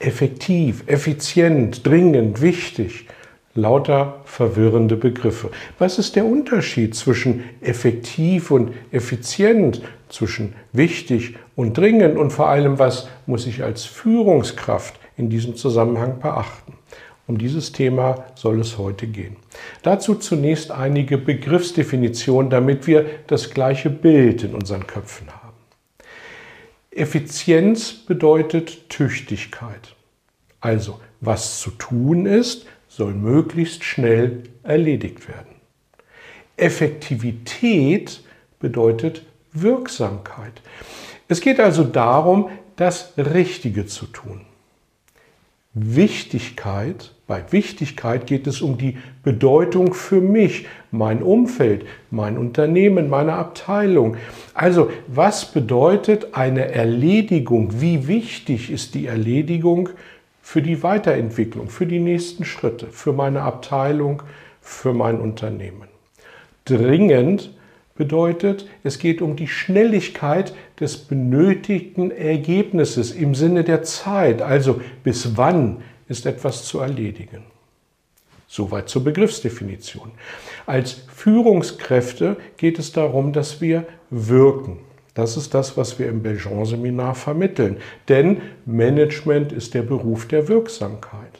Effektiv, effizient, dringend, wichtig. Lauter verwirrende Begriffe. Was ist der Unterschied zwischen effektiv und effizient, zwischen wichtig und dringend und vor allem, was muss ich als Führungskraft in diesem Zusammenhang beachten? Um dieses Thema soll es heute gehen. Dazu zunächst einige Begriffsdefinitionen, damit wir das gleiche Bild in unseren Köpfen haben. Effizienz bedeutet Tüchtigkeit. Also, was zu tun ist, soll möglichst schnell erledigt werden. Effektivität bedeutet Wirksamkeit. Es geht also darum, das Richtige zu tun. Wichtigkeit, bei Wichtigkeit geht es um die Bedeutung für mich, mein Umfeld, mein Unternehmen, meine Abteilung. Also was bedeutet eine Erledigung? Wie wichtig ist die Erledigung für die Weiterentwicklung, für die nächsten Schritte, für meine Abteilung, für mein Unternehmen? Dringend bedeutet, es geht um die Schnelligkeit des benötigten Ergebnisses im Sinne der Zeit, also bis wann ist etwas zu erledigen. Soweit zur Begriffsdefinition. Als Führungskräfte geht es darum, dass wir wirken. Das ist das, was wir im Belgian-Seminar vermitteln. Denn Management ist der Beruf der Wirksamkeit.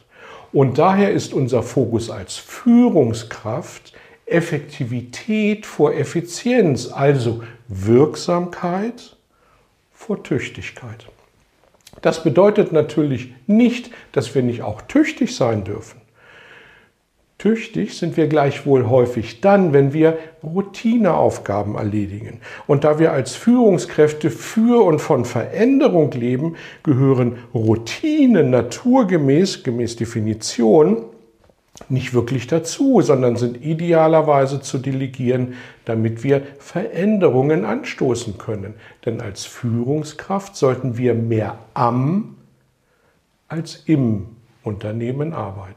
Und daher ist unser Fokus als Führungskraft Effektivität vor Effizienz, also Wirksamkeit vor Tüchtigkeit. Das bedeutet natürlich nicht, dass wir nicht auch tüchtig sein dürfen. Tüchtig sind wir gleichwohl häufig dann, wenn wir Routineaufgaben erledigen. Und da wir als Führungskräfte für und von Veränderung leben, gehören Routinen naturgemäß, gemäß Definition, nicht wirklich dazu, sondern sind idealerweise zu delegieren, damit wir Veränderungen anstoßen können. Denn als Führungskraft sollten wir mehr am als im Unternehmen arbeiten.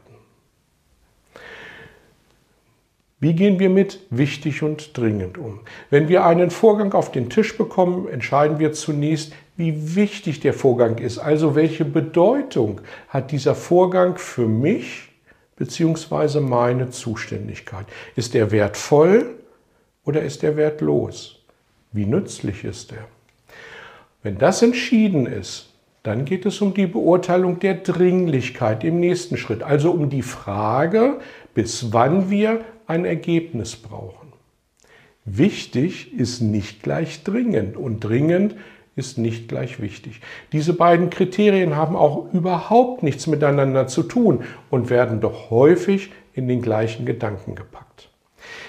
Wie gehen wir mit wichtig und dringend um? Wenn wir einen Vorgang auf den Tisch bekommen, entscheiden wir zunächst, wie wichtig der Vorgang ist. Also welche Bedeutung hat dieser Vorgang für mich beziehungsweise meine Zuständigkeit. Ist er wertvoll oder ist er wertlos? Wie nützlich ist er? Wenn das entschieden ist, dann geht es um die Beurteilung der Dringlichkeit im nächsten Schritt, also um die Frage, bis wann wir ein Ergebnis brauchen. Wichtig ist nicht gleich dringend und dringend ist nicht gleich wichtig. Diese beiden Kriterien haben auch überhaupt nichts miteinander zu tun und werden doch häufig in den gleichen Gedanken gepackt.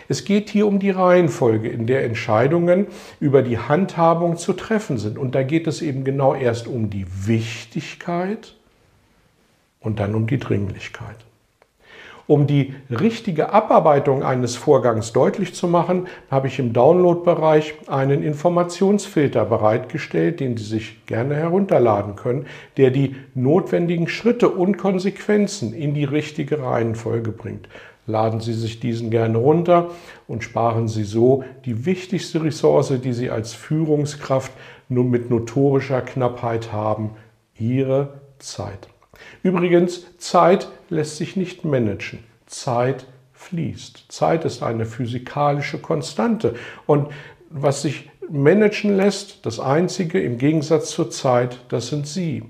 Es geht hier um die Reihenfolge, in der Entscheidungen über die Handhabung zu treffen sind. Und da geht es eben genau erst um die Wichtigkeit und dann um die Dringlichkeit. Um die richtige Abarbeitung eines Vorgangs deutlich zu machen, habe ich im Download-Bereich einen Informationsfilter bereitgestellt, den Sie sich gerne herunterladen können, der die notwendigen Schritte und Konsequenzen in die richtige Reihenfolge bringt. Laden Sie sich diesen gerne runter und sparen Sie so die wichtigste Ressource, die Sie als Führungskraft nur mit notorischer Knappheit haben, Ihre Zeit. Übrigens, Zeit lässt sich nicht managen. Zeit fließt. Zeit ist eine physikalische Konstante. Und was sich managen lässt, das Einzige im Gegensatz zur Zeit, das sind Sie.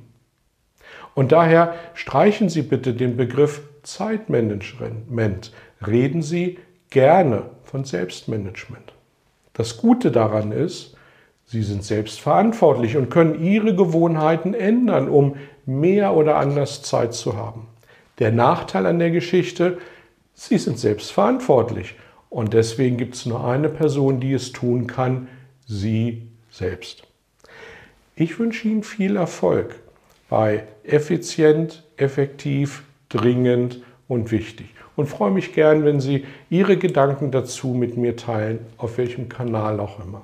Und daher streichen Sie bitte den Begriff Zeitmanagement. Reden Sie gerne von Selbstmanagement. Das Gute daran ist, Sie sind selbstverantwortlich und können Ihre Gewohnheiten ändern, um mehr oder anders Zeit zu haben. Der Nachteil an der Geschichte, Sie sind selbst verantwortlich. Und deswegen gibt es nur eine Person, die es tun kann, Sie selbst. Ich wünsche Ihnen viel Erfolg. bei effizient, effektiv, dringend und wichtig. Und freue mich gern, wenn Sie Ihre Gedanken dazu mit mir teilen, auf welchem Kanal auch immer.